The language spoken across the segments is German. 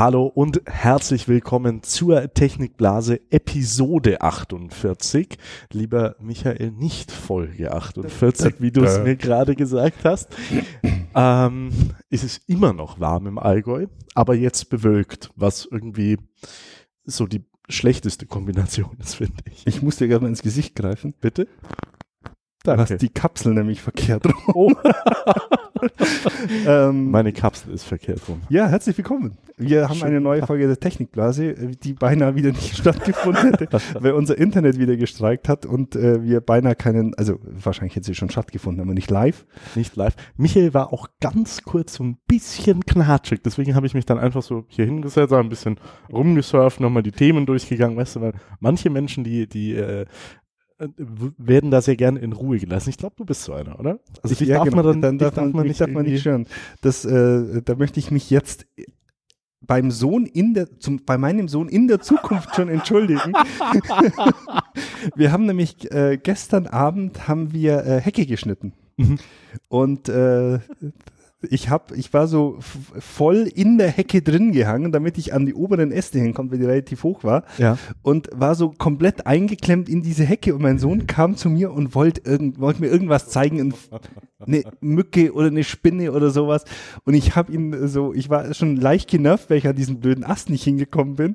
Hallo und herzlich willkommen zur Technikblase Episode 48. Lieber Michael, nicht Folge 48, wie du es mir gerade gesagt hast. Ähm, es ist immer noch warm im Allgäu, aber jetzt bewölkt, was irgendwie so die schlechteste Kombination ist, finde ich. Ich muss dir gerne mal ins Gesicht greifen. Bitte? Du hast die Kapsel nämlich verkehrt rum. Oh. ähm, Meine Kapsel ist verkehrt rum. Ja, herzlich willkommen. Wir haben Schön. eine neue Folge der Technikblase, die beinahe wieder nicht stattgefunden hätte, weil unser Internet wieder gestreikt hat und äh, wir beinahe keinen, also wahrscheinlich hätte sie schon stattgefunden, aber nicht live. Nicht live. Michael war auch ganz kurz so ein bisschen knatschig, deswegen habe ich mich dann einfach so hier hingesetzt, ein bisschen rumgesurft, nochmal die Themen durchgegangen, weißt du, weil manche Menschen, die, die äh, werden da sehr gerne in Ruhe gelassen. Ich glaube, du bist so einer, oder? Also ich, ja, darf genau. man dann, dann darf, darf man, nicht, darf man nicht stören. Das, äh, da möchte ich mich jetzt beim Sohn in der, zum, bei meinem Sohn in der Zukunft schon entschuldigen. wir haben nämlich äh, gestern Abend haben wir äh, Hecke geschnitten. Mhm. Und äh, ich hab, ich war so voll in der Hecke drin gehangen, damit ich an die oberen Äste hinkomme, weil die relativ hoch war. Ja. Und war so komplett eingeklemmt in diese Hecke. Und mein Sohn kam zu mir und wollte irgend, wollte mir irgendwas zeigen, eine Mücke oder eine Spinne oder sowas. Und ich habe ihn so, ich war schon leicht genervt, weil ich an diesen blöden Ast nicht hingekommen bin.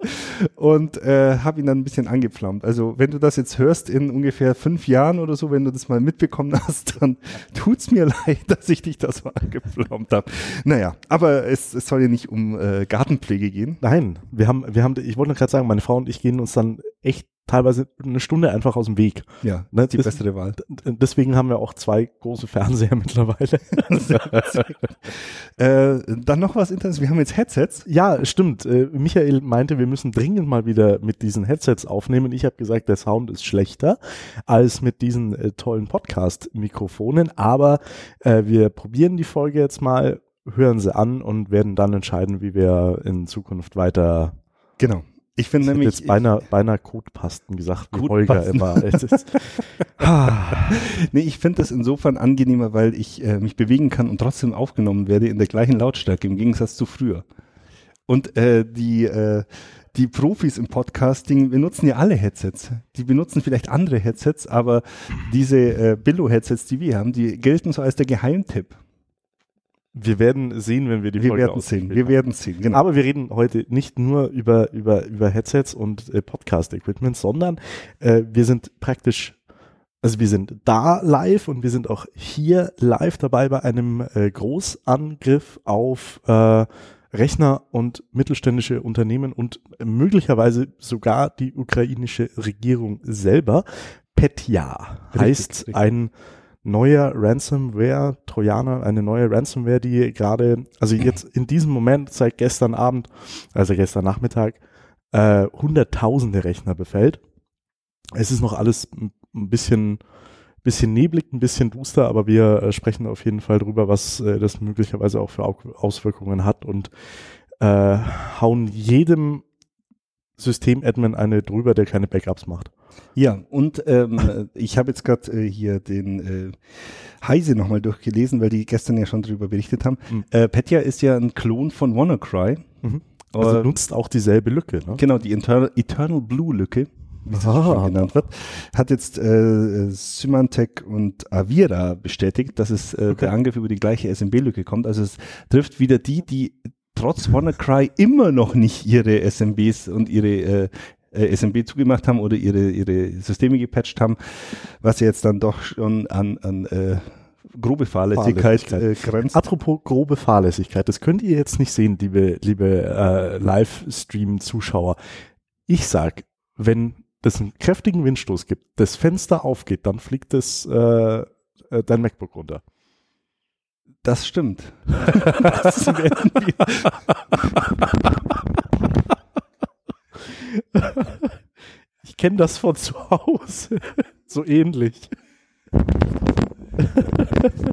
Und äh, habe ihn dann ein bisschen angepflaumt. Also wenn du das jetzt hörst in ungefähr fünf Jahren oder so, wenn du das mal mitbekommen hast, dann tut's mir leid, dass ich dich das angepflaumt bekommen habe. Naja, aber es, es soll ja nicht um äh, Gartenpflege gehen. Nein, wir haben, wir haben, ich wollte gerade sagen, meine Frau und ich gehen uns dann echt teilweise eine Stunde einfach aus dem Weg. Ja, ne? die das, bessere Wahl. Deswegen haben wir auch zwei große Fernseher mittlerweile. äh, dann noch was Interessantes. Wir haben jetzt Headsets. Ja, stimmt. Äh, Michael meinte, wir müssen dringend mal wieder mit diesen Headsets aufnehmen. Ich habe gesagt, der Sound ist schlechter als mit diesen äh, tollen Podcast-Mikrofonen. Aber äh, wir probieren die Folge jetzt mal, hören sie an und werden dann entscheiden, wie wir in Zukunft weiter Genau. Ich finde nämlich. jetzt beinahe, beinahe Kotpasten gesagt, wie Holger immer. nee, ich finde das insofern angenehmer, weil ich äh, mich bewegen kann und trotzdem aufgenommen werde in der gleichen Lautstärke, im Gegensatz zu früher. Und äh, die, äh, die Profis im Podcasting benutzen ja alle Headsets. Die benutzen vielleicht andere Headsets, aber diese äh, Billo-Headsets, die wir haben, die gelten so als der Geheimtipp. Wir werden sehen, wenn wir die wir Folge werden sehen. Wir werden sehen. Genau. Aber wir reden heute nicht nur über über über Headsets und äh, Podcast-Equipment, sondern äh, wir sind praktisch, also wir sind da live und wir sind auch hier live dabei bei einem äh, Großangriff auf äh, Rechner und mittelständische Unternehmen und möglicherweise sogar die ukrainische Regierung selber. Petya heißt richtig. ein neuer Ransomware, Trojaner, eine neue Ransomware, die gerade, also jetzt in diesem Moment seit gestern Abend, also gestern Nachmittag, äh, hunderttausende Rechner befällt. Es ist noch alles ein bisschen, bisschen neblig, ein bisschen duster, aber wir äh, sprechen auf jeden Fall drüber, was äh, das möglicherweise auch für Auswirkungen hat und äh, hauen jedem System-Admin eine drüber, der keine Backups macht. Ja, und ähm, ich habe jetzt gerade äh, hier den äh, Heise nochmal durchgelesen, weil die gestern ja schon darüber berichtet haben. Mhm. Äh, Petya ist ja ein Klon von WannaCry. Mhm. Also nutzt auch dieselbe Lücke, ne? Genau, die Eternal, Eternal Blue Lücke, wie sie ah. genannt wird, hat jetzt äh, Symantec und Avira bestätigt, dass es äh, okay. der Angriff über die gleiche SMB-Lücke kommt. Also es trifft wieder die, die trotz WannaCry immer noch nicht ihre SMBs und ihre äh, äh SMB zugemacht haben oder ihre, ihre Systeme gepatcht haben, was jetzt dann doch schon an, an äh, grobe Fahrlässigkeit, Fahrlässigkeit. Äh, grenzt. Apropos grobe Fahrlässigkeit, das könnt ihr jetzt nicht sehen, liebe, liebe äh, Livestream-Zuschauer. Ich sag, wenn es einen kräftigen Windstoß gibt, das Fenster aufgeht, dann fliegt das, äh, äh dein MacBook runter. Das stimmt. das wir. Ich kenne das von zu Hause. So ähnlich.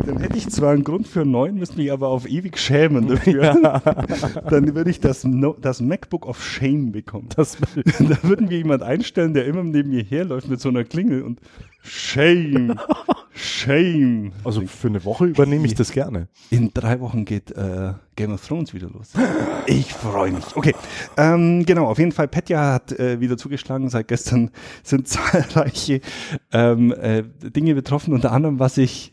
Dann hätte ich zwar einen Grund für neun, müsste mich aber auf ewig schämen dafür. Ja. Dann würde ich das, no das MacBook of Shame bekommen. Da würden wir jemand einstellen, der immer neben mir herläuft mit so einer Klingel und Shame, shame. Also für eine Woche übernehme ich das gerne. In drei Wochen geht äh, Game of Thrones wieder los. Ich freue mich. Okay, ähm, genau, auf jeden Fall, Petja hat äh, wieder zugeschlagen. Seit gestern sind zahlreiche ähm, äh, Dinge betroffen, unter anderem, was ich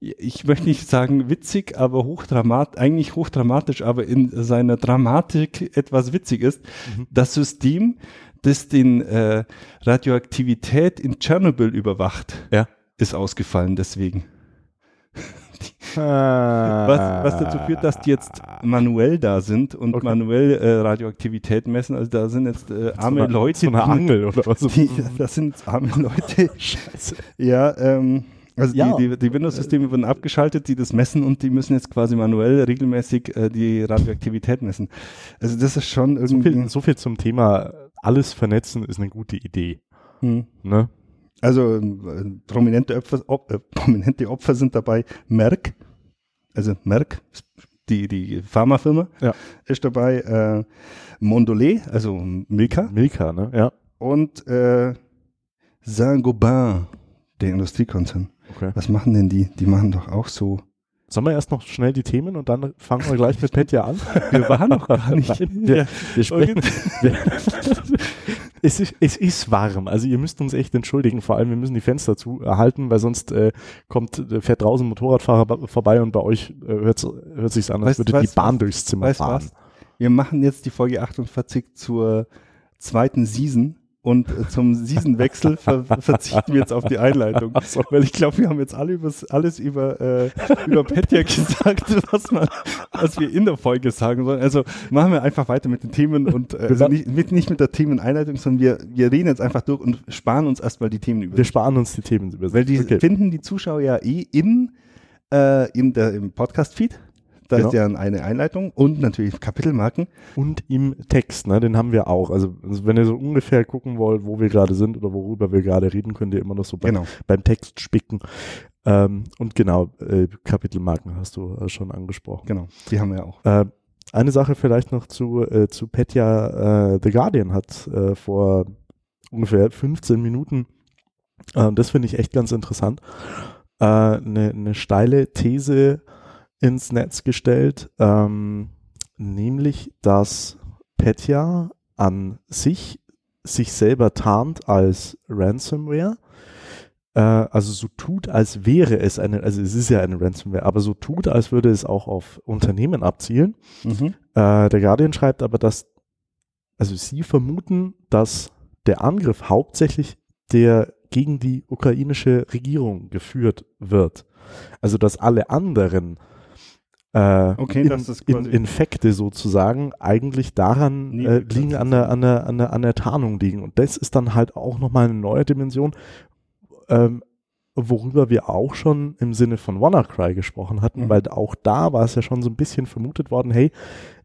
ich möchte nicht sagen witzig, aber hochdramat, eigentlich hochdramatisch, aber in seiner Dramatik etwas witzig ist. Mhm. Das System, das den äh, Radioaktivität in Tschernobyl überwacht, ja. ist ausgefallen deswegen. was, was dazu führt, dass die jetzt manuell da sind und okay. manuell äh, Radioaktivität messen. Also da sind jetzt äh, arme so eine, Leute. So eine Angel oder was? Die, das sind jetzt arme Leute. Scheiße. Ja, ähm, also ja. die, die, die Windows-Systeme wurden abgeschaltet, die das messen und die müssen jetzt quasi manuell regelmäßig äh, die Radioaktivität messen. Also das ist schon irgendwie. So viel, so viel zum Thema alles vernetzen ist eine gute Idee. Hm. Ne? Also äh, prominente, Opfer, op, äh, prominente Opfer sind dabei Merck, also Merck, die, die Pharmafirma, ja. ist dabei, äh, Mondelez, also Milka. Milka, ne? Ja. Und äh, Saint-Gobain, der Industriekonzern. Okay. Was machen denn die? Die machen doch auch so. Sollen wir erst noch schnell die Themen und dann fangen wir gleich mit Petja an? Wir waren noch gar nicht. wir, wir sprechen, wir, es, ist, es ist warm, also ihr müsst uns echt entschuldigen, vor allem wir müssen die Fenster zu erhalten, weil sonst äh, kommt, äh, fährt draußen ein Motorradfahrer vorbei und bei euch äh, hört es sich an, als weißt, würde die Bahn was, durchs Zimmer fahren. Was? Wir machen jetzt die Folge 48 zur zweiten Season und äh, zum Seasonwechsel ver verzichten wir jetzt auf die Einleitung. So. Weil ich glaube, wir haben jetzt alle übers, alles über, äh, über Petja gesagt, was, man, was wir in der Folge sagen sollen. Also machen wir einfach weiter mit den Themen und äh, also nicht, mit, nicht mit der Themeneinleitung, sondern wir, wir reden jetzt einfach durch und sparen uns erstmal die Themen über. Wir sparen uns die Themen über. Weil die okay. finden die Zuschauer ja eh in, äh, in der, im Podcast-Feed. Da genau. ist ja eine Einleitung und natürlich Kapitelmarken. Und im Text, ne, den haben wir auch. Also, also wenn ihr so ungefähr gucken wollt, wo wir gerade sind oder worüber wir gerade reden, könnt ihr immer noch so beim, genau. beim Text spicken. Ähm, und genau, äh, Kapitelmarken hast du äh, schon angesprochen. Genau, die haben wir auch. Äh, eine Sache vielleicht noch zu, äh, zu Petja. Äh, The Guardian hat äh, vor ungefähr 15 Minuten, das finde ich echt ganz interessant, eine äh, ne steile These ins Netz gestellt, ähm, nämlich dass Petya an sich sich selber tarnt als Ransomware, äh, also so tut, als wäre es eine, also es ist ja eine Ransomware, aber so tut, als würde es auch auf Unternehmen abzielen. Mhm. Äh, der Guardian schreibt aber, dass, also sie vermuten, dass der Angriff hauptsächlich der gegen die ukrainische Regierung geführt wird. Also dass alle anderen äh, okay, in, in, Infekte sozusagen eigentlich daran äh, liegen, an der, an, der, an, der, an der Tarnung liegen. Und das ist dann halt auch nochmal eine neue Dimension, ähm, worüber wir auch schon im Sinne von WannaCry gesprochen hatten, mhm. weil auch da war es ja schon so ein bisschen vermutet worden, hey,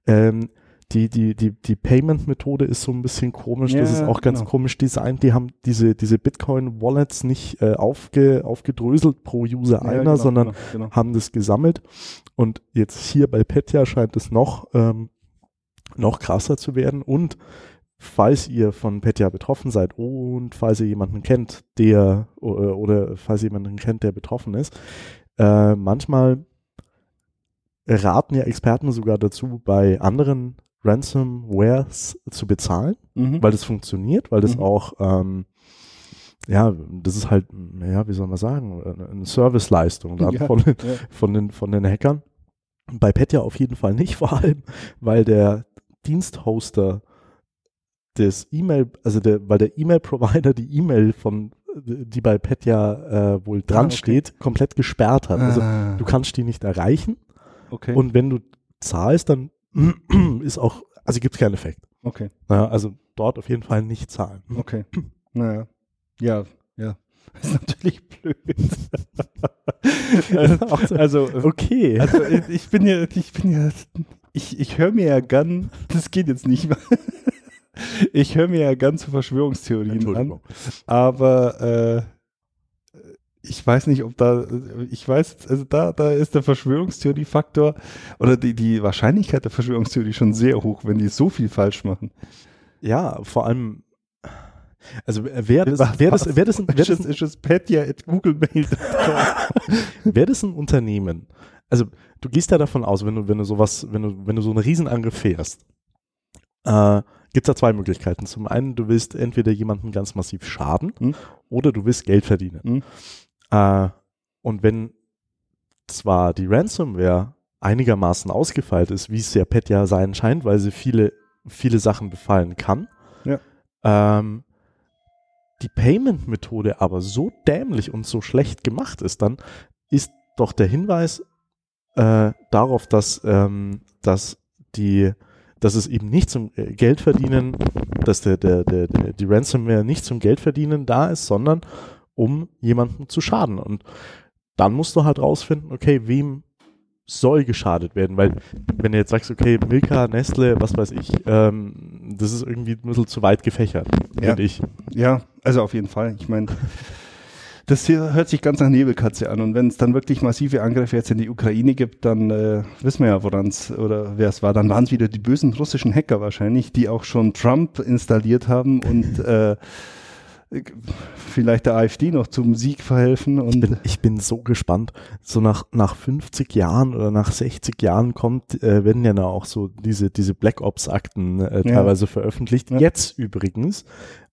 ähm, die, die, die, die Payment-Methode ist so ein bisschen komisch, ja, das ist auch ganz genau. komisch designt. Die haben diese, diese Bitcoin-Wallets nicht äh, aufge, aufgedröselt pro User ja, einer, genau, sondern genau, genau. haben das gesammelt. Und jetzt hier bei Petya scheint es noch, ähm, noch krasser zu werden. Und falls ihr von Petya betroffen seid und falls ihr jemanden kennt, der oder, oder falls ihr jemanden kennt, der betroffen ist, äh, manchmal raten ja Experten sogar dazu, bei anderen Ransomwares zu bezahlen, mhm. weil das funktioniert, weil das mhm. auch, ähm, ja, das ist halt, ja, wie soll man sagen, eine Serviceleistung dann ja, von, ja. von, den, von den Hackern. Bei Petya auf jeden Fall nicht, vor allem, weil der Diensthoster des E-Mail, also der, weil der E-Mail-Provider die E-Mail von, die bei Petya äh, wohl dran ah, okay. steht, komplett gesperrt hat. Also ah. du kannst die nicht erreichen. Okay. Und wenn du zahlst, dann ist auch, also gibt es keinen Effekt. Okay. Ja, also dort auf jeden Fall nicht zahlen. Okay. Naja. Ja, ja. Das ist natürlich blöd. also, okay. Also ich bin ja, ich bin ja, ich, ich höre mir ja gern, das geht jetzt nicht mehr. Ich höre mir ja gern zu Verschwörungstheorien an. Aber äh, ich weiß nicht, ob da, ich weiß, also da, da ist der Verschwörungstheorie-Faktor oder die, die Wahrscheinlichkeit der Verschwörungstheorie schon sehr hoch, wenn die so viel falsch machen. Ja, vor allem, Also äh, wäre das, wär das, wär das, wär das, ist, ist das Petya at googlemail wär das ein Unternehmen? Also du gehst ja davon aus, wenn du, wenn du sowas, wenn du, wenn du so einen Riesenangriff fährst, äh, gibt es da zwei Möglichkeiten. Zum einen, du willst entweder jemanden ganz massiv schaden Hm. oder du willst Geld verdienen. Hm. Äh, und wenn zwar die Ransomware einigermaßen ausgefeilt ist, wie es ja Pet ja sein scheint, weil sie viele, viele Sachen befallen kann, Ja. ähm, die Payment-Methode aber so dämlich und so schlecht gemacht ist, dann ist doch der Hinweis äh, darauf, dass, ähm, dass die dass es eben nicht zum äh, Geldverdienen, dass der, der, der, der, die Ransomware nicht zum Geldverdienen da ist, sondern um jemanden zu schaden. Und dann musst du halt rausfinden, okay, wem soll geschadet werden, weil wenn du jetzt sagst, okay, Milka, Nestle, was weiß ich, ähm, das ist irgendwie ein bisschen zu weit gefächert, Ja. finde ich. Ja, also auf jeden Fall. Ich meine, das hier hört sich ganz nach Nebelkatze an. Und wenn es dann wirklich massive Angriffe jetzt in die Ukraine gibt, dann äh, wissen wir ja, woran es oder wer es war. Dann waren es wieder die bösen russischen Hacker wahrscheinlich, die auch schon Trump installiert haben und äh, vielleicht der AfD noch zum Sieg verhelfen. Ich Und bin, ich bin so gespannt. So nach, nach 50 Jahren oder nach 60 Jahren kommt, äh, werden ja da auch so diese, diese Black Ops-Akten äh, Ja. teilweise veröffentlicht. Ja. Jetzt übrigens,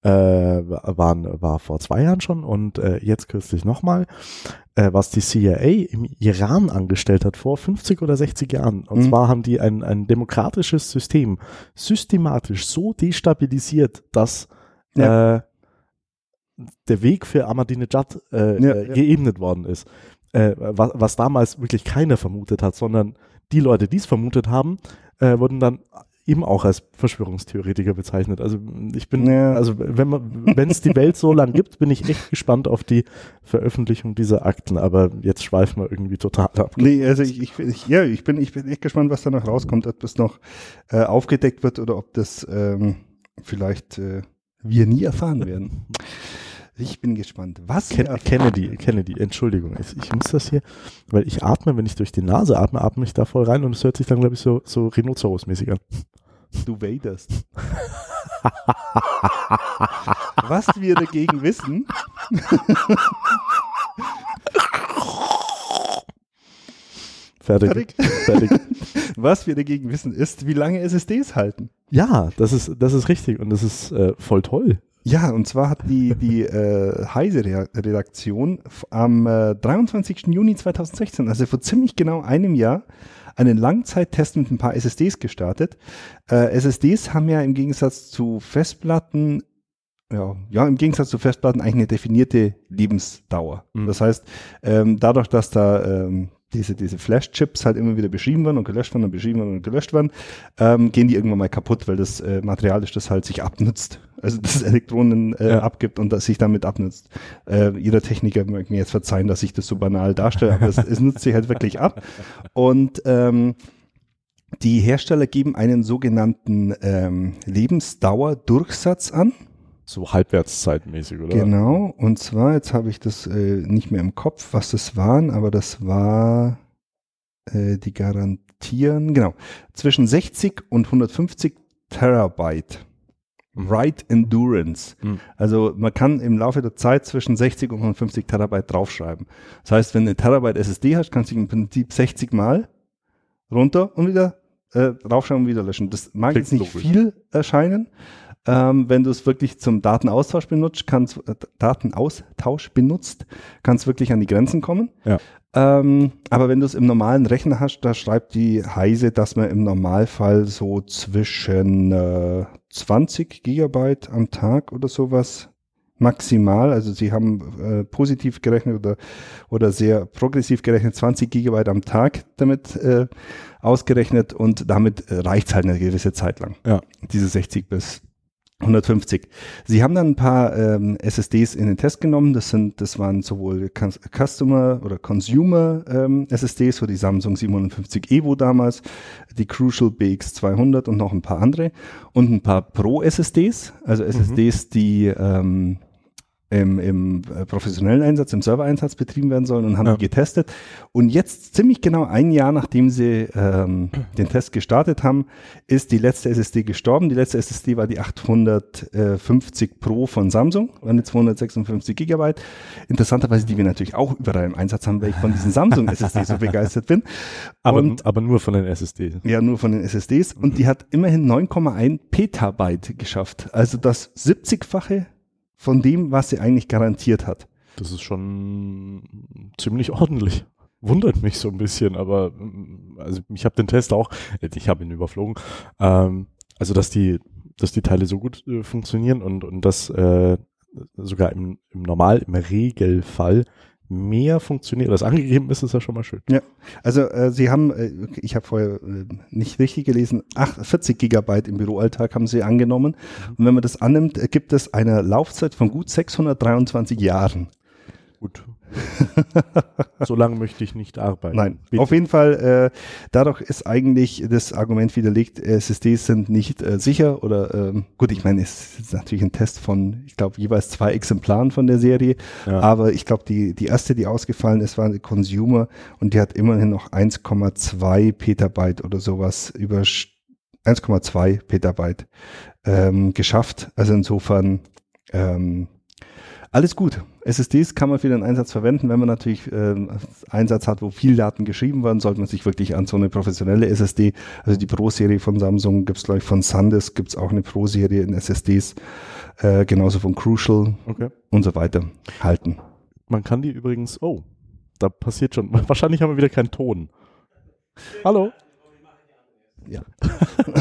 äh, waren, war vor zwei Jahren schon und äh, jetzt kürzlich nochmal, äh, was die CIA im Iran angestellt hat vor 50 oder 60 Jahren. Und Mhm. zwar haben die ein, ein demokratisches System systematisch so destabilisiert, dass äh, der Weg für Ahmadinejad äh, Ja, äh, ja. geebnet worden ist. Äh, was, was damals wirklich keiner vermutet hat, sondern die Leute, die es vermutet haben, äh, wurden dann eben auch als Verschwörungstheoretiker bezeichnet. Also ich bin, Ja. also wenn man, wenn es die Welt so lang gibt, bin ich echt gespannt auf die Veröffentlichung dieser Akten. Aber jetzt schweifen wir irgendwie total ab. Nee, also ich, ich, ich, ja, ich bin, ich bin echt gespannt, was da noch rauskommt, ob das noch äh, aufgedeckt wird oder ob das ähm, vielleicht äh, wir nie erfahren werden. Ich bin gespannt. Was Ken Kennedy. Kennedy, Entschuldigung, ich, ich muss das hier, weil ich atme, wenn ich durch die Nase atme, atme ich da voll rein und es hört sich dann, glaube ich, so, so Rhinoceros-mäßig an. Du waderst. Was wir dagegen wissen, Fertig. Fertig? Fertig. was wir dagegen wissen, ist, wie lange SSDs halten. Ja, das ist, das ist richtig und das ist äh, voll toll. Ja, und zwar hat die, die äh, Heise-Redaktion am äh, 23. Juni 2016, also vor ziemlich genau einem Jahr, einen Langzeittest mit ein paar SSDs gestartet. Äh, SSDs haben ja im Gegensatz zu Festplatten, ja, ja, im Gegensatz zu Festplatten eigentlich eine definierte Lebensdauer. Mhm. Das heißt, ähm, dadurch, dass da ähm, diese, diese Flash-Chips halt immer wieder beschrieben werden und gelöscht werden und beschrieben werden und gelöscht werden, ähm, gehen die irgendwann mal kaputt, weil das äh, Material ist, das halt sich abnutzt. Also das Elektronen äh, Ja. abgibt und das sich damit abnutzt. Äh, jeder Techniker mag mir jetzt verzeihen, dass ich das so banal darstelle, aber es, es nutzt sich halt wirklich ab. Und ähm, die Hersteller geben einen sogenannten ähm, Lebensdauerdurchsatz an. So halbwertszeitmäßig, oder? Genau, und zwar, jetzt habe ich das äh, nicht mehr im Kopf, was das waren, aber das war, äh, die garantieren, genau, zwischen 60 und 150 Terabyte. Mhm. Write Endurance. Mhm. Also man kann im Laufe der Zeit zwischen 60 und 150 Terabyte draufschreiben. Das heißt, wenn du eine Terabyte SSD hast, kannst du im Prinzip 60 Mal runter und wieder äh, draufschreiben und wieder löschen. Das mag Klingt jetzt nicht logisch. viel erscheinen. Ähm, wenn du es wirklich zum Datenaustausch benutzt, kannst äh, Datenaustausch benutzt, kannst wirklich an die Grenzen kommen. Ja. Ähm, aber wenn du es im normalen Rechner hast, da schreibt die Heise, dass man im Normalfall so zwischen äh, 20 Gigabyte am Tag oder sowas maximal, also sie haben äh, positiv gerechnet oder, oder sehr progressiv gerechnet, 20 Gigabyte am Tag damit äh, ausgerechnet und damit äh, reicht es halt eine gewisse Zeit lang. Ja. Diese 60 bis 150. Sie haben dann ein paar ähm, SSDs in den Test genommen. Das sind, das waren sowohl Cus- Customer oder Consumer ähm, SSDs, so die Samsung 750 Evo damals, die Crucial BX200 und noch ein paar andere und ein paar Pro SSDs, also SSDs, die ähm, im, im äh, professionellen Einsatz, im Server-Einsatz betrieben werden sollen und haben Ja. die getestet. Und jetzt ziemlich genau ein Jahr, nachdem sie ähm, den Test gestartet haben, ist die letzte SSD gestorben. Die letzte SSD war die 850 Pro von Samsung, die 256 Gigabyte. Interessanterweise, die wir natürlich auch überall im Einsatz haben, weil ich von diesen Samsung SSD so begeistert bin. Aber, Und aber nur von den SSD. ja, nur von den SSDs. Und die hat immerhin 9,1 Petabyte geschafft. Also das 70-fache von dem, was sie eigentlich garantiert hat. Das ist schon ziemlich ordentlich. Wundert mich so ein bisschen, aber mm, also ich habe den Test auch, äh, ich habe ihn überflogen. Ähm, also dass die, dass die Teile so gut äh, funktionieren und und dass äh, sogar im, im Normal, im Regelfall mehr funktioniert, als angegeben ist, ist ja schon mal schön. Also äh, sie haben, äh, ich habe vorher äh, nicht richtig gelesen, ach, 40 Gigabyte im Büroalltag haben sie angenommen. Und wenn man das annimmt, äh, gibt es eine Laufzeit von gut 623 Jahren. Gut. So lange möchte ich nicht arbeiten. Nein, Bitte. auf jeden Fall, äh, dadurch ist eigentlich das Argument widerlegt, SSDs sind nicht äh, sicher oder ähm, gut, ich meine, es ist natürlich ein Test von, ich glaube, jeweils zwei Exemplaren von der Serie, Ja. aber ich glaube, die, die erste, die ausgefallen ist, war eine Consumer und die hat immerhin noch 1,2 Petabyte oder sowas über 1,2 Petabyte ähm, geschafft. Also insofern ähm, alles gut. SSDs kann man für den Einsatz verwenden. Wenn man natürlich ähm, Einsatz hat, wo viel Daten geschrieben werden, sollte man sich wirklich an so eine professionelle SSD, also die Pro-Serie von Samsung gibt's glaube ich, von SanDisk gibt's auch eine Pro-Serie in SSDs, äh, genauso von Crucial Okay. und so weiter halten. Man kann die übrigens, oh, da passiert schon, wahrscheinlich haben wir wieder keinen Ton. Hallo? Ja.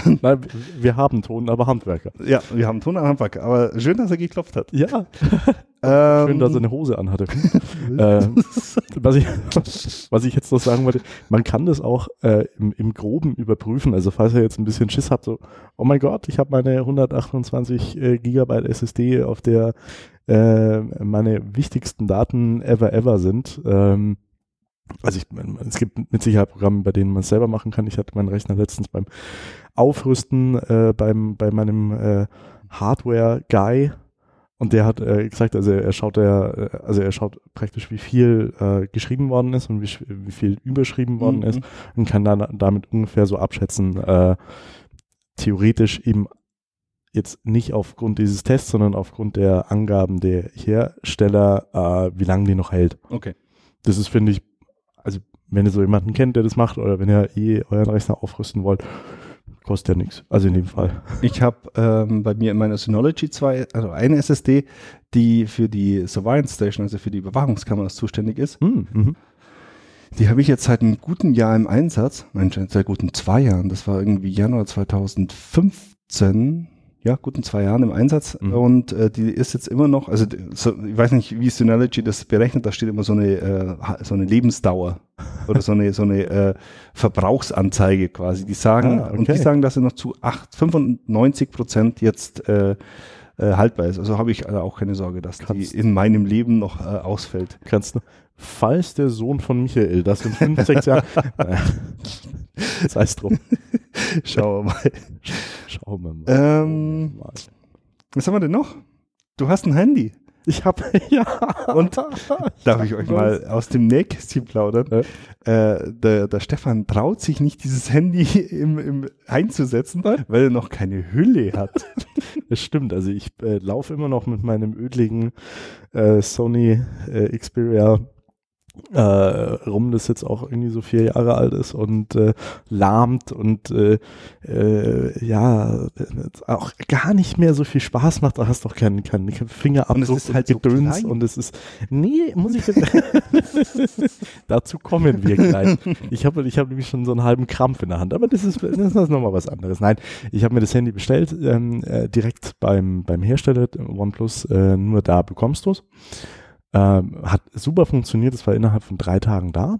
Nein, wir haben Ton, aber Handwerker. Ja, wir haben Ton am Handwerk, aber schön, dass er geklopft hat. Ja, Ähm, schön, dass er eine Hose anhatte. äh, was, ich, was ich jetzt noch sagen wollte, man kann das auch äh, im, im Groben überprüfen. Also falls ihr jetzt ein bisschen Schiss habt, so, oh mein Gott, ich habe meine 128 äh, Gigabyte SSD, auf der äh, meine wichtigsten Daten ever ever sind. Ähm, also ich, es gibt mit Sicherheit Programme, bei denen man es selber machen kann. Ich hatte meinen Rechner letztens beim Aufrüsten äh, beim, bei meinem äh, Hardware-Guy und der hat äh, gesagt, also er schaut ja, äh, also er schaut praktisch, wie viel äh, geschrieben worden ist und wie, wie viel überschrieben worden ist und kann dann damit ungefähr so abschätzen, äh, theoretisch eben jetzt nicht aufgrund dieses Tests, sondern aufgrund der Angaben der Hersteller, äh, wie lange die noch hält. Okay. Das ist, finde ich, also wenn ihr so jemanden kennt, der das macht, oder wenn ihr eh euren Rechner aufrüsten wollt, kostet ja nichts. Also in dem Fall. Ich habe ähm, bei mir in meiner Synology zwei, also eine SSD, die für die Surveillance Station, also für die Überwachungskameras zuständig ist. Hm, mhm. Die habe ich jetzt seit einem guten Jahr im Einsatz. Mensch, seit guten zwei Jahren. Das war irgendwie Januar 2015. Ja, guten zwei Jahren im Einsatz. Mhm. Und äh, die ist jetzt immer noch, also so, ich weiß nicht, wie Synology das berechnet, da steht immer so eine, äh, so eine Lebensdauer oder so eine, so eine äh, Verbrauchsanzeige quasi. Die sagen, Ah, und die okay. sagen, dass sie noch zu acht, 95 Prozent jetzt äh, äh, haltbar ist. Also habe ich äh, auch keine Sorge, dass Kannst- die in meinem Leben noch äh, ausfällt. kannst du, falls der Sohn von Michael das in fünf, sechs Jahren, naja, sei es drum, Schauen wir mal. schauen wir mal. Ähm. Was haben wir denn noch? Du hast ein Handy. Ich habe, ja. Und darf ich euch mal aus dem Nähkästchen plaudern? Ja. Äh, der, der Stefan traut sich nicht, dieses Handy im, im einzusetzen, weil er noch keine Hülle hat. Das stimmt, also ich äh, laufe immer noch mit meinem ödligen äh, Sony äh, Xperia äh, rum, das jetzt auch irgendwie so vier Jahre alt ist und äh, lahmt und äh, äh, ja, auch gar nicht mehr so viel Spaß macht, da hast du auch keinen keinen Fingerabdruck Und es ist halt so Gedöns klein. und es ist, nee, muss ich dazu kommen wir gleich. Ich habe ich hab nämlich schon so einen halben Krampf in der Hand, aber das ist, das ist nochmal was anderes. Nein, ich habe mir das Handy bestellt, ähm, äh, direkt beim, beim Hersteller OnePlus, äh, nur da bekommst du es. Ähm, hat super funktioniert, es war innerhalb von drei Tagen da.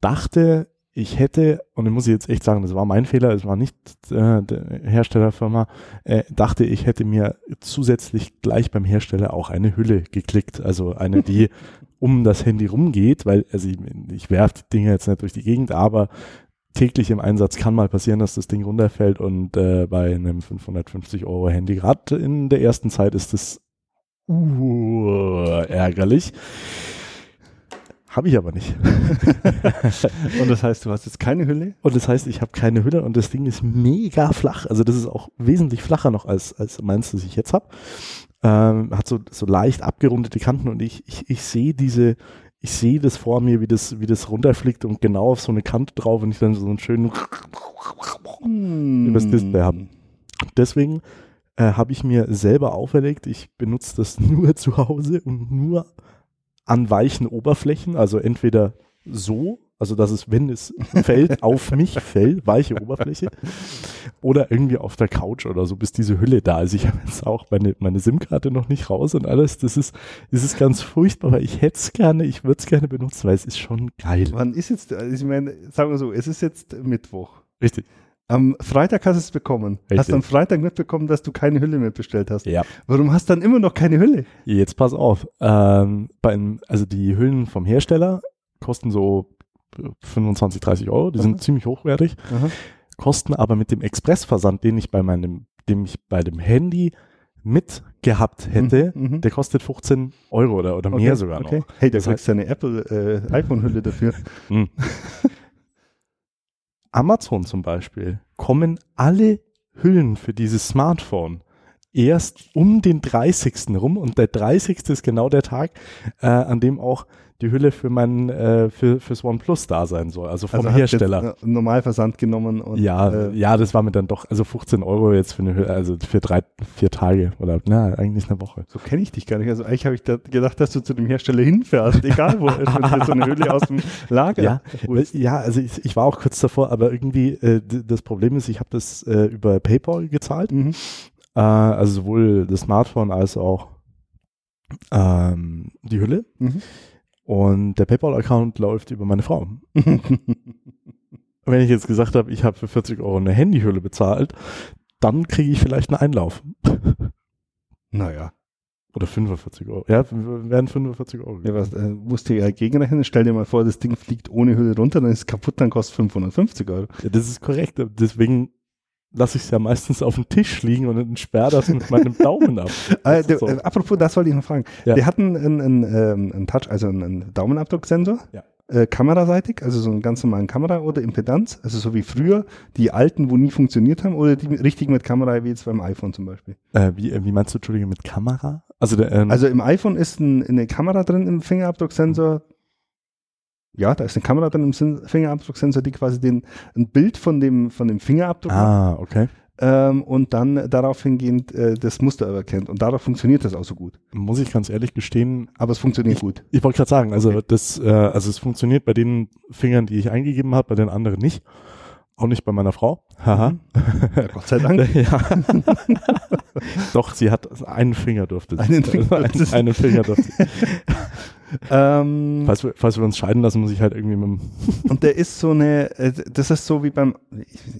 Dachte, ich hätte, und ich muss jetzt echt sagen, das war mein Fehler, es war nicht äh, der Herstellerfirma, äh, dachte, ich hätte mir zusätzlich gleich beim Hersteller auch eine Hülle geklickt, also eine, die um das Handy rumgeht, weil, also ich, ich werfe die Dinge jetzt nicht durch die Gegend, aber täglich im Einsatz kann mal passieren, dass das Ding runterfällt und äh, bei einem 550 Euro Handy, gerade in der ersten Zeit ist das Uh, ärgerlich. Habe ich aber nicht. und das heißt, du hast jetzt keine Hülle? Und das heißt, ich habe keine Hülle und das Ding ist mega flach. Also das ist auch wesentlich flacher noch als, als meins, das ich jetzt habe. Ähm, hat so, so leicht abgerundete Kanten und ich, ich, ich sehe diese, ich sehe das vor mir, wie das, wie das runterfliegt und genau auf so eine Kante drauf und ich dann so einen schönen Hm. übers Display habe. Deswegen äh, habe ich mir selber auferlegt, ich benutze das nur zu Hause und nur an weichen Oberflächen, also entweder so, also dass es, wenn es fällt, auf mich fällt, weiche Oberfläche, oder irgendwie auf der Couch oder so, bis diese Hülle da ist. Ich habe jetzt auch meine, meine SIM-Karte noch nicht raus und alles. Das ist, das ist ganz furchtbar, weil ich hätte es gerne, ich würde es gerne benutzen, weil es ist schon geil. Wann ist jetzt, also ich meine, sagen wir so, es ist jetzt Mittwoch. Richtig. Am Freitag hast du es bekommen. Richtig. Hast am Freitag mitbekommen, dass du keine Hülle mehr bestellt hast. Ja. Warum hast du dann immer noch keine Hülle? Jetzt pass auf. Ähm, beim, also die Hüllen vom Hersteller kosten so 25, 30 Euro. Die sind Aha. ziemlich hochwertig. Kosten aber mit dem Expressversand, den ich bei meinem, dem ich bei dem Handy mitgehabt hätte, Mhm, mhm. der kostet 15 Euro oder, oder mehr Okay, sogar noch. okay. Hey, da Das kriegst du eine Apple äh, iPhone-Hülle dafür. Amazon zum Beispiel kommen alle Hüllen für dieses Smartphone erst um den 30. rum und der 30. ist genau der Tag, äh, an dem auch die Hülle für mein äh, für fürs OnePlus da sein soll, also vom Also Hersteller. Äh, Normalversand genommen und ja, äh, ja, das war mir dann doch, also 15 Euro jetzt für eine Hülle, also für drei, vier Tage oder na, eigentlich eine Woche. so kenne ich dich gar nicht. Also eigentlich habe ich da gedacht, dass du zu dem Hersteller hinfährst, egal wo, wenn so eine Hülle aus dem Lager Ja, holst. ja, also ich, ich war auch kurz davor, aber irgendwie äh, das Problem ist, ich habe das äh, über PayPal gezahlt, Mhm. äh, also sowohl das Smartphone als auch ähm, die Hülle. Mhm. Und der PayPal-Account läuft über meine Frau. Wenn ich jetzt gesagt habe, ich habe für 40 Euro eine Handyhülle bezahlt, dann kriege ich vielleicht einen Einlauf. naja. Oder 45 Euro. Ja, w- wären 45 Euro. Ja, was, äh, musst du ja gegenrechnen. Stell dir mal vor, das Ding fliegt ohne Hülle runter, dann ist es kaputt, dann kostet 550 Euro. Ja, das ist korrekt. Deswegen lasse ich es ja meistens auf dem Tisch liegen und dann sperre das mit meinem Daumen ab. Äh, so. äh, apropos, das wollte ich noch fragen. Ja. Wir hatten einen, einen, ähm, einen Touch, also einen, Daumenabdrucksensor, Ja. äh, kameraseitig, also so einen ganz normalen Kamera oder Impedanz, also so wie früher die alten, wo nie funktioniert haben, oder die richtig mit Kamera, wie jetzt beim iPhone zum Beispiel. Äh, wie, äh, wie meinst du, Entschuldige, mit Kamera? Also, der, ähm, Also im iPhone ist ein, eine Kamera drin im Fingerabdrucksensor. Ja, da ist eine Kamera drin im Fingerabdrucksensor, die quasi den, ein Bild von dem, von dem Fingerabdruck ah, okay. ähm, und dann darauf hingehend äh, das Muster erkennt. Und dadurch funktioniert das auch so gut. Muss ich ganz ehrlich gestehen, Aber es funktioniert gut. ich wollte gerade sagen, also das, äh, also es funktioniert bei den Fingern, die ich eingegeben habe, bei den anderen nicht. Auch nicht bei meiner Frau. Haha. Ja, Gott sei Dank. ja. Doch, sie hat einen Finger durfte sie. Einen Finger einen, durfte sie. einen Finger durfte. ähm, Falls wir, falls wir uns scheiden lassen, muss ich halt irgendwie mit dem und der ist so eine, äh, das ist so wie beim,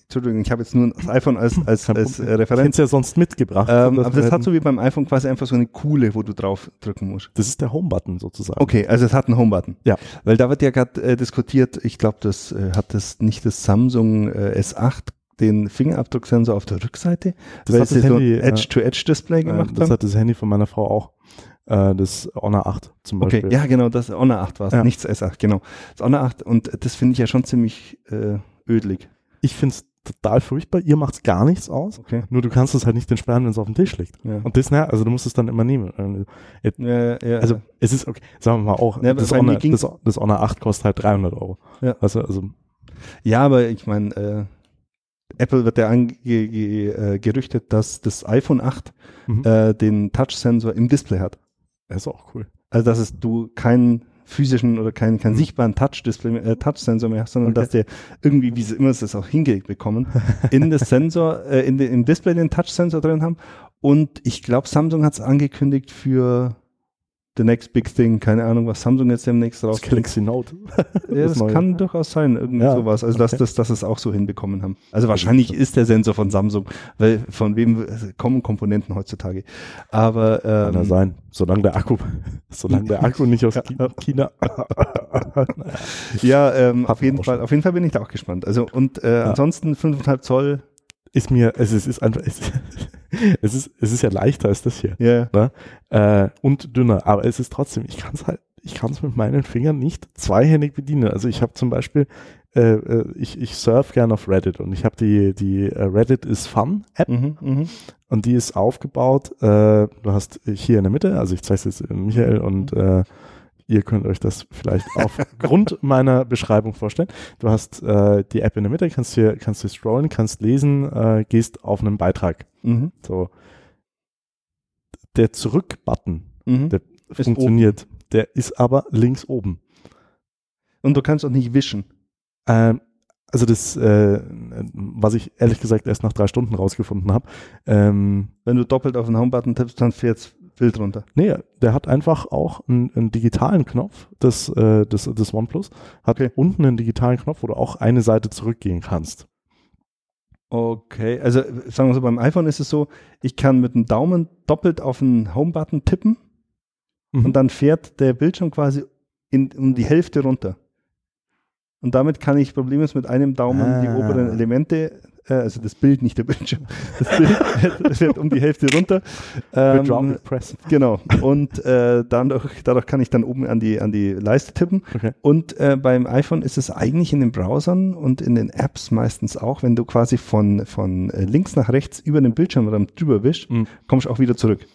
Entschuldigung, ich habe jetzt nur das iPhone als, als, als äh, Referenz. ja sonst mitgebracht. Ähm, aber das hat hätten- so wie beim iPhone quasi einfach so eine Kuhle, wo du drauf drücken musst. das ist der Home-Button sozusagen. Okay, also es hat einen Home-Button. Ja. Weil da wird ja gerade äh, diskutiert, ich glaube, das äh, hat das nicht das Samsung äh, S8 den Fingerabdrucksensor auf der Rückseite, Das weil hat sie das so Handy, ein Edge-to-Edge-Display äh, gemacht das haben. hat das Handy von meiner Frau auch. Äh, das Honor 8 zum Okay, Beispiel. ja genau, das Honor 8 war es, Ja. nichts S8, genau. Das Honor 8 und das finde ich ja schon ziemlich äh, ödlig. Ich finde es total furchtbar. Ihr macht es gar nichts aus. Okay. Nur du kannst es halt nicht entsperren, wenn es auf dem Tisch liegt. Ja. Und das, ne, also du musst es dann immer nehmen. Äh, Ja, ja, Also es ist, okay, sagen wir mal auch, das, Honor, das, das Honor 8 kostet halt 300 Euro. Ja. Also, also Ja, aber ich meine, äh, Apple wird ja ange ge äh, gerüchtet, dass das iPhone 8 Mhm. äh, den Touch-Sensor im Display hat. Das ist auch cool. Also dass es du keinen physischen oder keinen, keinen Mhm. sichtbaren Touch-Display, äh, Touch-Sensor mehr hast, sondern Okay. dass der irgendwie, wie sie immer es auch hingelegt bekommen, in das Sensor, äh, in den, im Display den Touch-Sensor drin haben. Und ich glaube, Samsung hat es angekündigt für the next big thing. Keine Ahnung, was Samsung jetzt demnächst Das rausbringt. Galaxy Note. Ja, das Neue. kann durchaus sein, irgendwie Ja, sowas. Also, dass, okay. dass, dass es auch so hinbekommen haben. Also, wahrscheinlich ist der Sensor von Samsung, weil von wem kommen Komponenten heutzutage. Aber, Kann ja ähm, sein. Solange der Akku, solange der Akku nicht aus Ja. Chi- China. ja, ähm, auf jeden Fall, auf jeden Fall bin ich da auch gespannt. Also, und äh, ansonsten 5,5 Zoll, ist mir, es ist, ist einfach, es, es, ist, es ist ja leichter als das hier. Ja. Ne? Äh, und dünner. Aber es ist trotzdem, ich kann es halt, ich kann es mit meinen Fingern nicht zweihändig bedienen. Also ich habe zum Beispiel, äh, äh, ich, ich surf gerne auf Reddit und ich habe die, die äh, Reddit is Fun App Mhm, mhm. und die ist aufgebaut. Äh, du hast hier in der Mitte, also ich zeige es jetzt Michael und äh, ihr könnt euch das vielleicht aufgrund meiner Beschreibung vorstellen. Du hast äh, die App in der Mitte, kannst hier, kannst hier scrollen, kannst lesen, äh, gehst auf einen Beitrag. Mhm. So. Der Zurück-Button Mhm. Der Ist funktioniert. Der ist aber links oben. Und du kannst auch nicht wischen. Ähm, also das, äh, was ich ehrlich gesagt erst nach drei Stunden rausgefunden habe. Ähm, Wenn du doppelt auf den Home-Button tippst, dann fährt Bild runter. nee, der hat einfach auch einen, einen digitalen Knopf, das, äh, das, das OnePlus, hat Okay. unten einen digitalen Knopf, wo du auch eine Seite zurückgehen kannst. Okay, also äh, sagen wir so, beim iPhone ist es so, ich kann mit dem Daumen doppelt auf den Home-Button tippen Mhm. und dann fährt der Bildschirm quasi in, um die Hälfte runter. Und damit kann ich problemlos mit einem Daumen die Ah. oberen Elemente, äh, also das Bild, nicht der Bildschirm, das Bild fährt um die Hälfte runter. Ähm. Genau. Und äh, dadurch, dadurch kann ich dann oben an die, an die Leiste tippen. Okay. Und äh, beim iPhone ist es eigentlich in den Browsern und in den Apps meistens auch, wenn du quasi von, von äh, links nach rechts über den Bildschirmrand drüber wischst, Mhm. kommst du auch wieder zurück.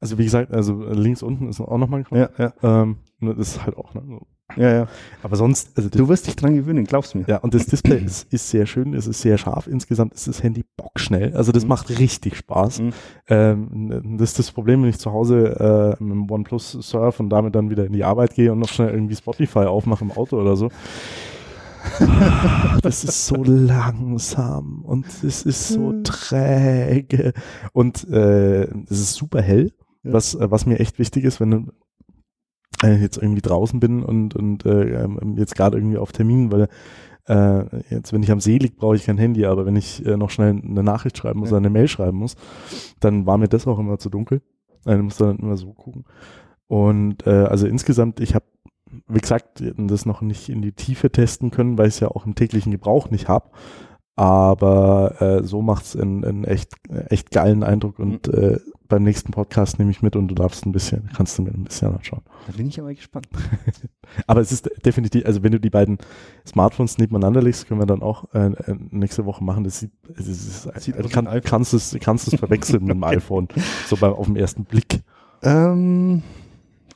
Also wie gesagt, also links unten ist auch nochmal ein Knopf. Ja, ja, Ähm, das ist halt auch, ne? so. Ja, ja. Aber sonst, also Du wirst dich dran gewöhnen, glaubst mir. ja, und das Display ist, ist sehr schön, es ist sehr scharf. Insgesamt ist das Handy bockschnell. Also das Mhm. macht richtig Spaß. Mhm. Ähm, das ist das Problem, wenn ich zu Hause äh, mit dem OnePlus surf und damit dann wieder in die Arbeit gehe und noch schnell irgendwie Spotify aufmache im Auto oder so. das ist so langsam und es ist so träge und äh, es ist super hell, Ja. was, äh, was mir echt wichtig ist, wenn du äh, jetzt irgendwie draußen bin und, und äh, ähm, jetzt gerade irgendwie auf Termin, weil äh, jetzt, wenn ich am See liege, brauche ich kein Handy, aber wenn ich äh, noch schnell eine Nachricht schreiben muss Ja. oder eine Mail schreiben muss, dann war mir das auch immer zu dunkel. Äh, Dann muss dann immer so gucken. Und äh, also insgesamt, ich habe, wie gesagt, das noch nicht in die Tiefe testen können, weil ich es ja auch im täglichen Gebrauch nicht habe. Aber äh, so macht es einen, einen echt, echt geilen Eindruck und äh, beim nächsten Podcast nehme ich mit und du darfst ein bisschen, kannst du mir ein bisschen anschauen. Da bin ich aber gespannt. Aber es ist definitiv, also wenn du die beiden Smartphones nebeneinander legst, können wir dann auch äh, äh, nächste Woche machen. Das sieht, es ist, Sieht äh, aus wie kann, kannst es, kannst es verwechseln mit dem iPhone, so beim, auf den ersten Blick. Ähm,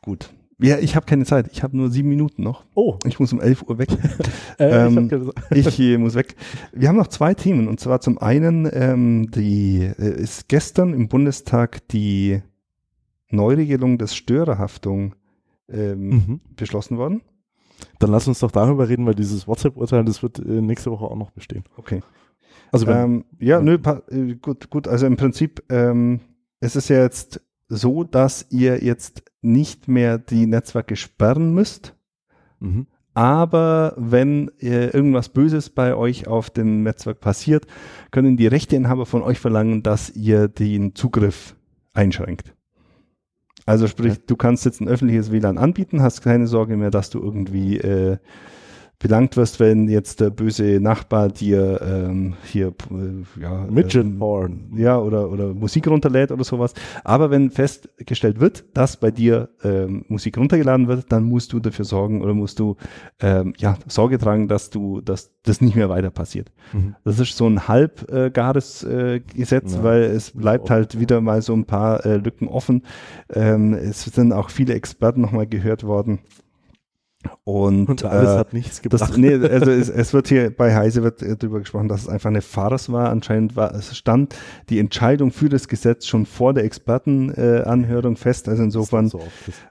gut. Ja, ich habe keine Zeit. Ich habe nur sieben Minuten noch. Oh, Ich muss um 11 Uhr weg. äh, Ähm, ich gesagt, Ich muss weg. Wir haben noch zwei Themen. Und zwar zum einen ähm, die äh, ist gestern im Bundestag die Neuregelung des Störerhaftung ähm, mhm. beschlossen worden. Dann lass uns doch darüber reden, weil dieses WhatsApp-Urteil, das wird äh, nächste Woche auch noch bestehen. Okay. Also wenn, Ähm, ja, nö, äh, gut, gut. Also im Prinzip, ähm, es ist ja jetzt so, dass ihr jetzt nicht mehr die Netzwerke sperren müsst. mhm. Aber wenn äh, irgendwas Böses bei euch auf dem Netzwerk passiert, können die Rechteinhaber von euch verlangen, dass ihr den Zugriff einschränkt. Also sprich, Ja. du kannst jetzt ein öffentliches WLAN anbieten, hast keine Sorge mehr, dass du irgendwie äh, belangt wirst, wenn jetzt der böse Nachbar dir ähm, hier äh, ja, Midget ähm, Porn. ja, oder, oder Musik runterlädt oder sowas. Aber wenn festgestellt wird, dass bei dir ähm, Musik runtergeladen wird, dann musst du dafür sorgen oder musst du ähm, ja, Sorge tragen, dass du, dass das nicht mehr weiter passiert. Mhm. Das ist so ein halbgares äh, Gesetz, Ja. weil es bleibt halt wieder mal so ein paar äh, Lücken offen. Ähm, es sind auch viele Experten nochmal gehört worden. Und, Und alles äh, hat nichts gebracht. das, nee, also es, es wird hier bei Heise wird äh, darüber gesprochen, dass es einfach eine Farce war. Anscheinend war es stand die Entscheidung für das Gesetz schon vor der Expertenanhörung äh, fest. Also insofern So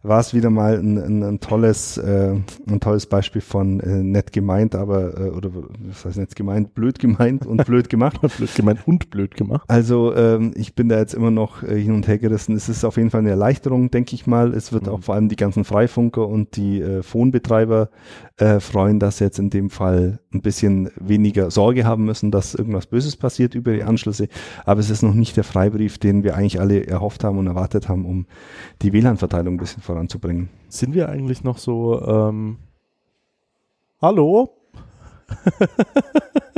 war es wieder mal ein, ein, ein tolles äh, ein tolles Beispiel von äh, nett gemeint, aber äh, oder was heißt nett gemeint, blöd gemeint und blöd gemacht. blöd gemeint und blöd gemacht. Also ähm, ich bin da jetzt immer noch äh, hin und her gerissen. Es ist auf jeden Fall eine Erleichterung, denke ich mal. Es wird Mhm. auch vor allem die ganzen Freifunker und die äh, Phonebetreiber äh, freuen, dass sie jetzt in dem Fall ein bisschen weniger Sorge haben müssen, dass irgendwas Böses passiert über die Anschlüsse. Aber es ist noch nicht der Freibrief, den wir eigentlich alle erhofft haben und erwartet haben, um die WLAN-Verteilung ein bisschen voranzubringen. Sind wir eigentlich noch so, ähm, hallo?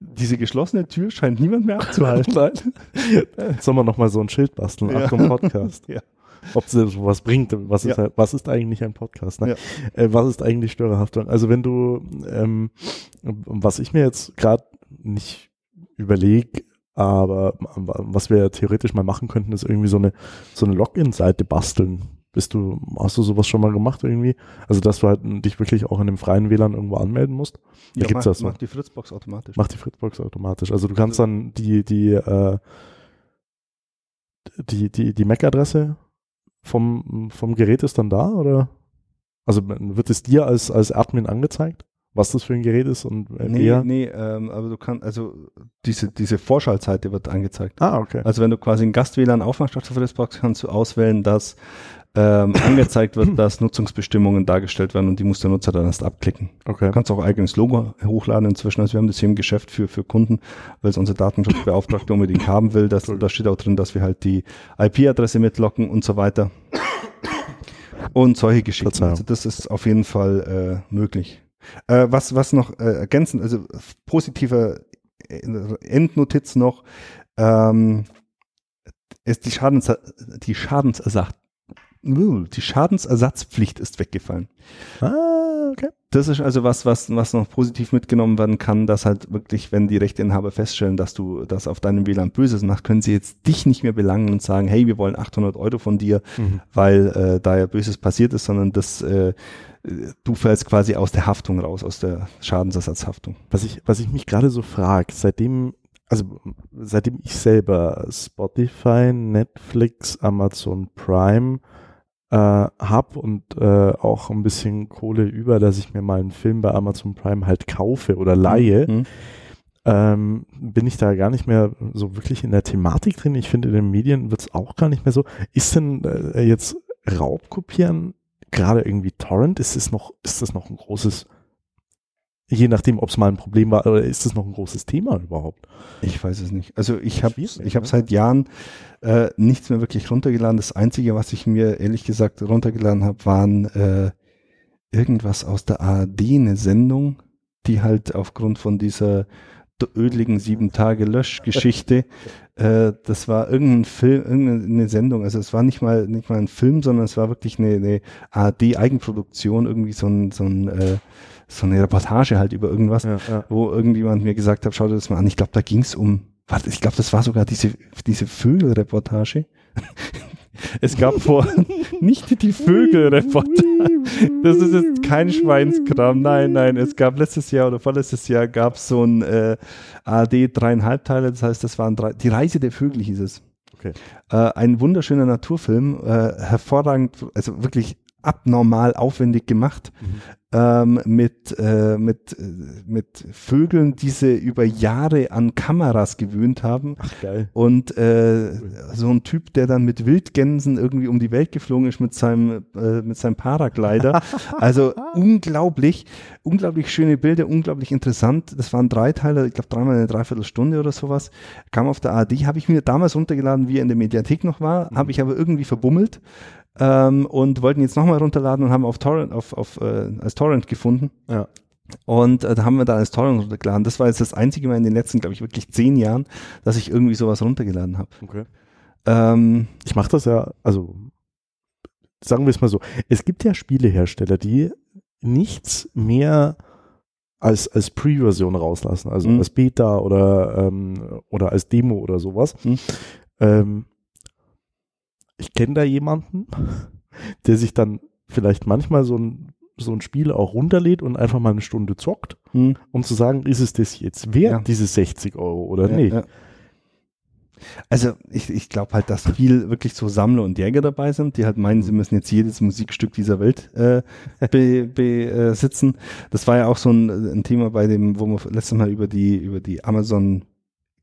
diese geschlossene Tür scheint niemand mehr abzuhalten. Nein. Sollen wir nochmal so ein Schild basteln? Ja. Achtung, Podcast. Ja. Ob es sowas bringt. Was ist, Ja. halt, was ist eigentlich ein Podcast? Ne? Ja. Äh, was ist eigentlich Störerhaftung? Also wenn du, ähm, was ich mir jetzt gerade nicht überlege, aber was wir theoretisch mal machen könnten, ist irgendwie so eine, so eine Login-Seite basteln. Bist du, hast du sowas schon mal gemacht irgendwie? Also, dass du halt dich wirklich auch in dem freien WLAN irgendwo anmelden musst? Da Ja, gibt's macht, das so. macht die Fritzbox automatisch. Macht die Fritzbox automatisch. Also du kannst dann die, die, äh, die, die, die MAC-Adresse vom, vom Gerät ist dann da, oder? Also wird es dir als, als Admin angezeigt, was das für ein Gerät ist und äh, Nee, wer? nee, ähm, aber du kannst, also diese, diese Vorschaltseite wird angezeigt. Ah, okay. Also wenn du quasi ein Gast-WLAN aufmachst auf der Fritzbox, kannst du auswählen, dass ähm, angezeigt wird, dass Nutzungsbestimmungen dargestellt werden und die muss der Nutzer dann erst abklicken. okay. Du kannst auch eigenes Logo hochladen inzwischen. Also wir haben das hier im Geschäft für, für Kunden, weil es unser Datenschutzbeauftragter unbedingt haben will. Das, da steht auch drin, dass wir halt die IP-Adresse mitlocken und so weiter. Und solche Geschichten. Also das ist auf jeden Fall äh, möglich. Äh, was, was noch äh, ergänzend, also positive äh, Endnotiz noch, ähm, ist die, Schadens die Schadensersatz die Schadensersatzpflicht ist weggefallen. Ah, okay. Das ist also was, was, was noch positiv mitgenommen werden kann, dass halt wirklich, wenn die Rechteinhaber feststellen, dass du das auf deinem WLAN Böses machst, können sie jetzt dich nicht mehr belangen und sagen, hey, wir wollen 800 Euro von dir, Mhm. weil äh, da ja Böses passiert ist, sondern das, äh, du fällst quasi aus der Haftung raus, aus der Schadensersatzhaftung. Was ich, was ich mich gerade so frage, seitdem, also seitdem ich selber Spotify, Netflix, Amazon Prime äh, habe und äh, auch ein bisschen Kohle über, dass ich mir mal einen Film bei Amazon Prime halt kaufe oder leihe, Mhm. ähm, bin ich da gar nicht mehr so wirklich in der Thematik drin. Ich finde, in den Medien wird es auch gar nicht mehr so. Ist denn äh, jetzt Raubkopieren gerade irgendwie Torrent? Ist es noch, ist das noch ein großes, je nachdem, ob es mal ein Problem war, oder ist das noch ein großes Thema überhaupt? Ich weiß es nicht. Also ich habe ich habe ne? seit Jahren äh, nichts mehr wirklich runtergeladen. Das Einzige, was ich mir ehrlich gesagt runtergeladen habe, waren äh, irgendwas aus der ARD, eine Sendung, die halt aufgrund von dieser d- ödeligen sieben Tage Löschgeschichte, äh, das war irgendein Film, irgendeine Sendung. Also es war nicht mal nicht mal ein Film, sondern es war wirklich eine, eine ARD Eigenproduktion, irgendwie so ein so ein äh, so eine Reportage halt über irgendwas Ja, ja. wo irgendjemand mir gesagt hat, schau dir das mal an. Ich glaube, da ging es um, warte, ich glaube, das war sogar diese, diese Vögelreportage. es gab vor, nicht die Vögelreportage. Das ist jetzt kein Schweinskram. Nein, nein. Es gab letztes Jahr oder vorletztes Jahr gab es so ein äh, AD dreieinhalb Teile. Das heißt, das waren drei, die Reise der Vögel hieß es. Okay. Äh, ein wunderschöner Naturfilm, äh, hervorragend, also wirklich abnormal aufwendig gemacht ähm, mit, äh, mit, äh, mit Vögeln, die sie über Jahre an Kameras gewöhnt haben. Ach, geil. Und äh, so ein Typ, der dann mit Wildgänsen irgendwie um die Welt geflogen ist mit seinem, äh, mit seinem Paraglider. Also unglaublich, unglaublich schöne Bilder, unglaublich interessant. Das waren drei Teile, ich glaube dreimal eine Dreiviertelstunde oder sowas. Kam auf der ARD, habe ich mir damals runtergeladen, wie er in der Mediathek noch war, habe ich aber irgendwie verbummelt ähm, und wollten jetzt nochmal runterladen und haben auf Torrent, auf, auf, äh, als Torrent gefunden. Ja. Und äh, da haben wir da als Torrent runtergeladen. Das war jetzt das einzige Mal in den letzten, glaube ich, wirklich zehn Jahren, dass ich irgendwie sowas runtergeladen habe. Okay. Ähm, Ich mache das ja, also sagen wir es mal so. Es gibt ja Spielehersteller, die nichts mehr als, als Pre-Version rauslassen, also Mhm. als Beta oder, ähm, oder als Demo oder sowas. Mhm. Ähm, ich kenne da jemanden, der sich dann vielleicht manchmal so ein, so ein Spiel auch runterlädt und einfach mal eine Stunde zockt, hm, um zu sagen, ist es das jetzt wert, Ja. diese 60 Euro oder ja, nicht? ja. Also ich, ich glaube halt, dass viel wirklich so Sammler und Jäger dabei sind, die halt meinen, sie müssen jetzt jedes Musikstück dieser Welt äh, be, besitzen. Das war ja auch so ein, ein Thema bei dem, wo wir letztes Mal über die über die Amazon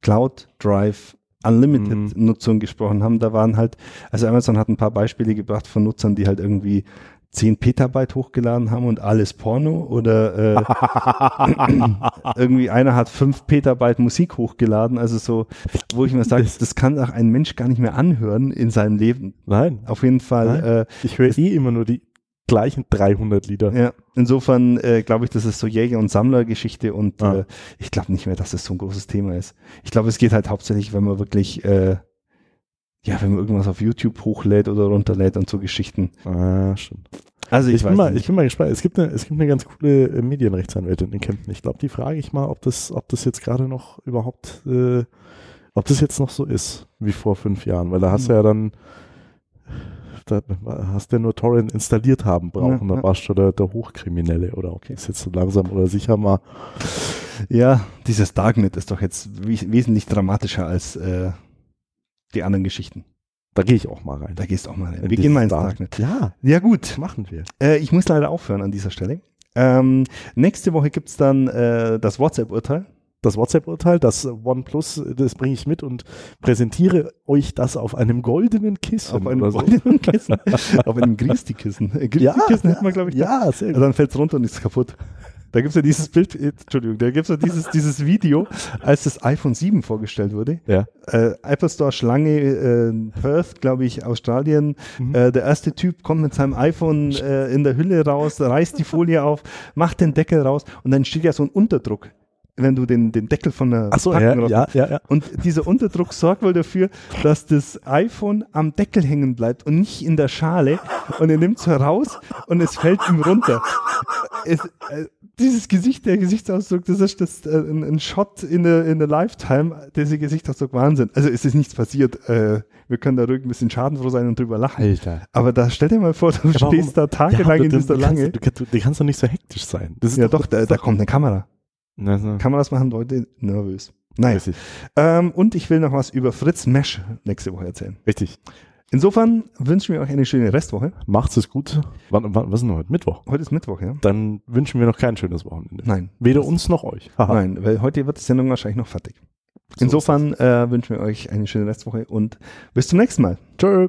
Cloud Drive Unlimited Mhm. Nutzung gesprochen haben. Da waren halt, also Amazon hat ein paar Beispiele gebracht von Nutzern, die halt irgendwie 10 Petabyte hochgeladen haben und alles Porno oder äh, irgendwie einer hat 5 Petabyte Musik hochgeladen, also so, wo ich mir sage, Das- das kann auch ein Mensch gar nicht mehr anhören in seinem Leben. Nein, Auf jeden Fall, Nein. äh, ich höre eh immer nur die gleichen 300 Lieder. Ja, insofern äh, glaube ich, das ist so Jäger- und Sammlergeschichte und Ah. äh, ich glaube nicht mehr, dass das so ein großes Thema ist. Ich glaube, es geht halt hauptsächlich, wenn man wirklich, äh, ja, wenn man irgendwas auf YouTube hochlädt oder runterlädt und so Geschichten. Ah, stimmt. Also ich, Ich, bin mal, nicht. ich bin mal gespannt. Es gibt eine, es gibt eine ganz coole äh, Medienrechtsanwältin in Kempten. Ich glaube, die frage ich mal, ob das, ob das jetzt gerade noch überhaupt, äh, ob das jetzt noch so ist wie vor fünf Jahren, weil da hast du ja dann, da hast du ja nur Torrent installiert haben brauchen, Ja, da warst du der, der Hochkriminelle oder okay, ist jetzt so langsam oder sicher mal. Ja, dieses Darknet ist doch jetzt wes wesentlich dramatischer als äh, die anderen Geschichten. Da gehe ich auch mal rein. Da gehst du auch mal rein. In Wir gehen mal ins Darknet. Ja, Ja gut, machen wir. äh, ich muss leider aufhören an dieser Stelle. Ähm, nächste Woche gibt's dann äh, das WhatsApp-Urteil. Das WhatsApp-Urteil, das OnePlus, das bringe ich mit und präsentiere euch das auf einem goldenen Kissen. Auf einem oder so. goldenen Kissen. auf einem Gristi-Kissen. Äh, Gristi-Kissen hätten wir, glaube ich, da. Ja, sehr Ja, gut. dann fällt's runter und ist kaputt. Da gibt's ja dieses Bild, äh, Entschuldigung, da gibt's ja dieses, dieses Video, als das iPhone 7 vorgestellt wurde. Ja. Äh, Apple Store Schlange, äh, Perth, glaube ich, Australien. Mhm. Äh, der erste Typ kommt mit seinem iPhone äh, in der Hülle raus, reißt die Folie auf, macht den Deckel raus und dann steht ja so ein Unterdruck, wenn du den, den Deckel von der Ach so, ja, ja, ja, ja. und dieser Unterdruck sorgt wohl dafür, dass das iPhone am Deckel hängen bleibt und nicht in der Schale. Und er nimmt es heraus und es fällt ihm runter. Es, äh, dieses Gesicht, der Gesichtsausdruck, das ist das, äh, ein, ein Shot in der, in der Lifetime, dieser Gesichtsausdruck Wahnsinn. Also es ist nichts passiert. Äh, wir können da ruhig ein bisschen schadenfroh sein und drüber lachen. Alter. Aber da stell dir mal vor, du Ja, warum- stehst da tagelang du, in du, dieser du, Lange. du, kannst- du kannst doch nicht so hektisch sein. Ja doch, da, da kommt eine Kamera. Na, so. Kameras machen Leute nervös. Nein. Richtig. Ähm, und ich will noch was über Fritz Mesh nächste Woche erzählen. Richtig. Insofern wünschen wir euch eine schöne Restwoche. Macht's es gut. Wann, wann, was ist denn heute? Mittwoch. Heute ist Mittwoch, ja? Dann wünschen wir noch kein schönes Wochenende. Nein. Weder uns noch euch. Haha. Nein, weil heute wird die Sendung wahrscheinlich noch fertig. So Insofern äh, wünschen wir euch eine schöne Restwoche und bis zum nächsten Mal. Tschö.